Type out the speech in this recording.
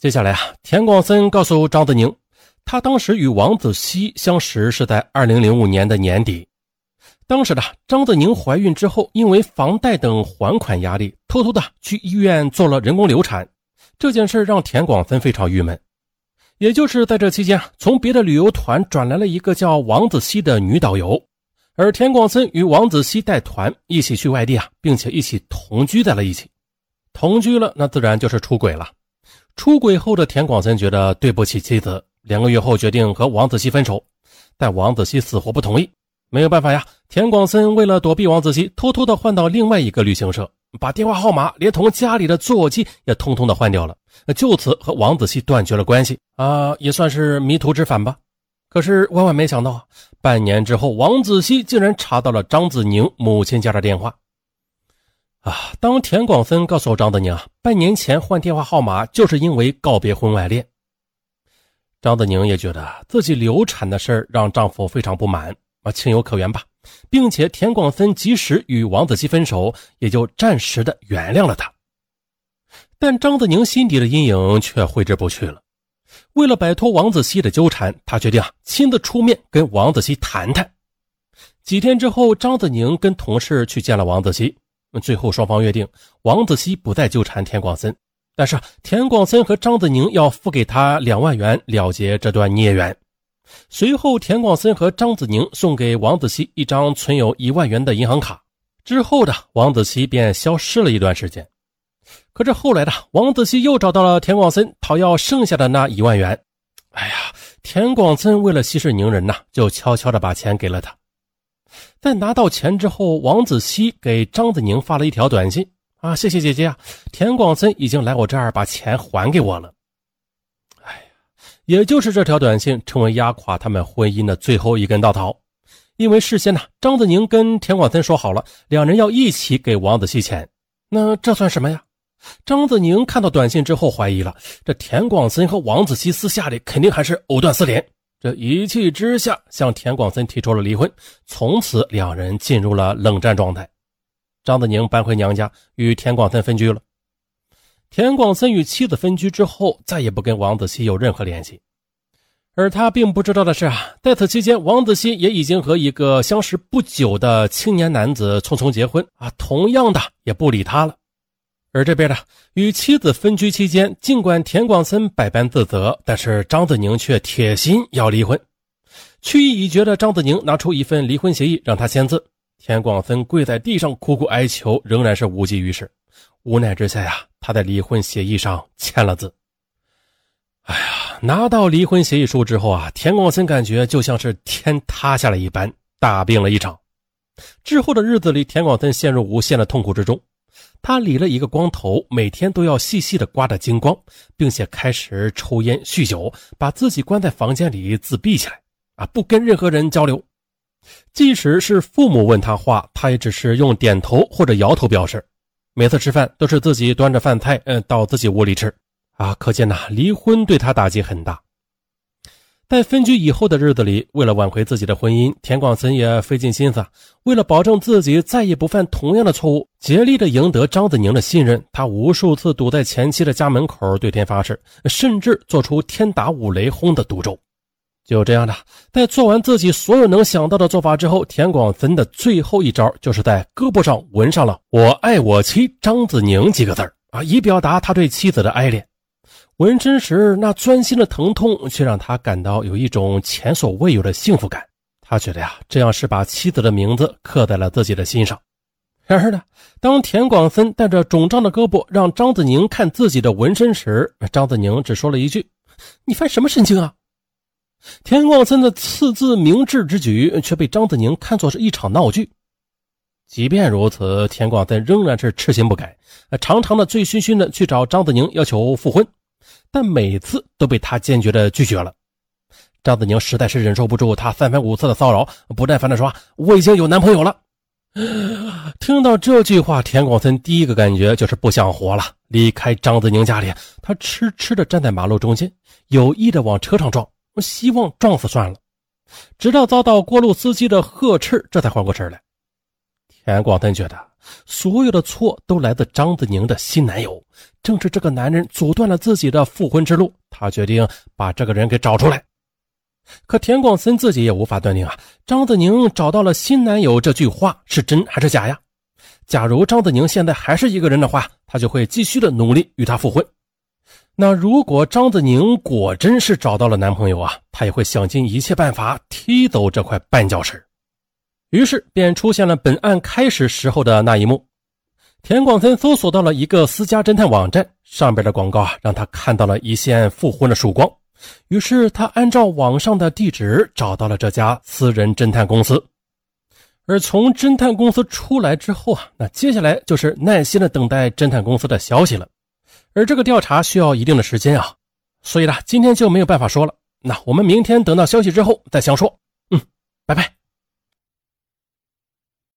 接下来啊，田广森告诉张子宁，他当时与王子熙相识是在二零零五年的年底。当时的张子宁怀孕之后，因为房贷等还款压力，偷偷的去医院做了人工流产。这件事让田广森非常郁闷。也就是在这期间，从别的旅游团转来了一个叫王子熙的女导游，而田广森与王子熙带团一起去外地啊，并且一起同居在了一起。同居了，那自然就是出轨了。出轨后的田广森觉得对不起妻子，两个月后决定和王子熙分手，但王子熙死活不同意。没有办法呀，田广森为了躲避王子熙，偷偷的换到另外一个旅行社，把电话号码连同家里的座机也通通的换掉了，就此和王子熙断绝了关系啊，也算是迷途知返吧。可是万万没想到啊，半年之后，王子熙竟然查到了张子宁母亲家的电话。啊！当田广森告诉张子宁，半年前换电话号码就是因为告别婚外恋。张子宁也觉得自己流产的事让丈夫非常不满啊，情有可原吧，并且田广森及时与王子熙分手，也就暂时的原谅了他。但张子宁心底的阴影却挥之不去了。为了摆脱王子熙的纠缠，他决定啊亲自出面跟王子熙谈谈。几天之后，张子宁跟同事去见了王子熙。最后，双方约定，王子熙不再纠缠田广森，但是田广森和张子宁要付给他两万元了结这段孽缘。随后，田广森和张子宁送给王子熙一张存有一万元的银行卡。之后的王子熙便消失了一段时间。可是后来的王子熙又找到了田广森讨要剩下的那一万元。哎呀，田广森为了息事宁人呐，就悄悄的把钱给了他。在拿到钱之后，王子熙给张子宁发了一条短信：“啊，谢谢姐姐啊，田广森已经来我这儿把钱还给我了。”哎呀，也就是这条短信成为压垮他们婚姻的最后一根稻草，因为事先呢，张子宁跟田广森说好了，两人要一起给王子熙钱。那这算什么呀？张子宁看到短信之后怀疑了，这田广森和王子熙私下里肯定还是藕断丝连。这一气之下，向田广森提出了离婚，从此两人进入了冷战状态。张子宁搬回娘家，与田广森分居了。田广森与妻子分居之后，再也不跟王子熙有任何联系。而他并不知道的是啊，在此期间，王子熙也已经和一个相识不久的青年男子匆匆结婚啊，同样的也不理他了。而这边呢，与妻子分居期间，尽管田广森百般自责，但是张子宁却铁心要离婚。去意已决的张子宁拿出一份离婚协议让他签字，田广森跪在地上苦苦哀求，仍然是无济于事。无奈之下呀，他在离婚协议上签了字。哎呀，拿到离婚协议书之后啊，田广森感觉就像是天塌下来一般，大病了一场。之后的日子里，田广森陷入无限的痛苦之中。他理了一个光头，每天都要细细的刮得精光，并且开始抽烟酗酒，把自己关在房间里自闭起来，啊，不跟任何人交流。即使是父母问他话，他也只是用点头或者摇头表示。每次吃饭都是自己端着饭菜，嗯，到自己屋里吃。啊，可见呐，离婚对他打击很大。在分居以后的日子里，为了挽回自己的婚姻，田广森也费尽心思。为了保证自己再也不犯同样的错误，竭力的赢得张子宁的信任，他无数次堵在前妻的家门口对天发誓，甚至做出天打五雷轰的赌咒。就这样的，在做完自己所有能想到的做法之后，田广森的最后一招就是在胳膊上纹上了“我爱我妻张子宁”几个字啊，以表达他对妻子的爱恋。纹身时那钻心的疼痛，却让他感到有一种前所未有的幸福感。他觉得呀，这样是把妻子的名字刻在了自己的心上。然而呢，当田广森带着肿胀的胳膊让张子宁看自己的纹身时，张子宁只说了一句：“你犯什么神经啊？”田广森的刺字明智之举，却被张子宁看作是一场闹剧。即便如此，田广森仍然是痴心不改，呃常常的醉醺醺的去找张子宁要求复婚。但每次都被他坚决的拒绝了。张子宁实在是忍受不住他三番五次的骚扰，不耐烦的说：“我已经有男朋友了。”听到这句话，田广森第一个感觉就是不想活了。离开张子宁家里，他痴痴的站在马路中间，有意的往车上撞，希望撞死算了。直到遭到过路司机的呵斥，这才缓过神来。田广森觉得所有的错都来自张子宁的新男友。正是这个男人阻断了自己的复婚之路，他决定把这个人给找出来。可田广森自己也无法断定啊，张子宁找到了新男友这句话是真还是假呀？假如张子宁现在还是一个人的话，他就会继续的努力与他复婚。那如果张子宁果真是找到了男朋友啊，他也会想尽一切办法踢走这块绊脚石。于是便出现了本案开始时候的那一幕。田广森搜索到了一个私家侦探网站，上边的广告啊，让他看到了一线复婚的曙光。于是他按照网上的地址找到了这家私人侦探公司。而从侦探公司出来之后啊，那接下来就是耐心的等待侦探公司的消息了。而这个调查需要一定的时间啊，所以呢，今天就没有办法说了。那我们明天等到消息之后再详说。嗯，拜拜。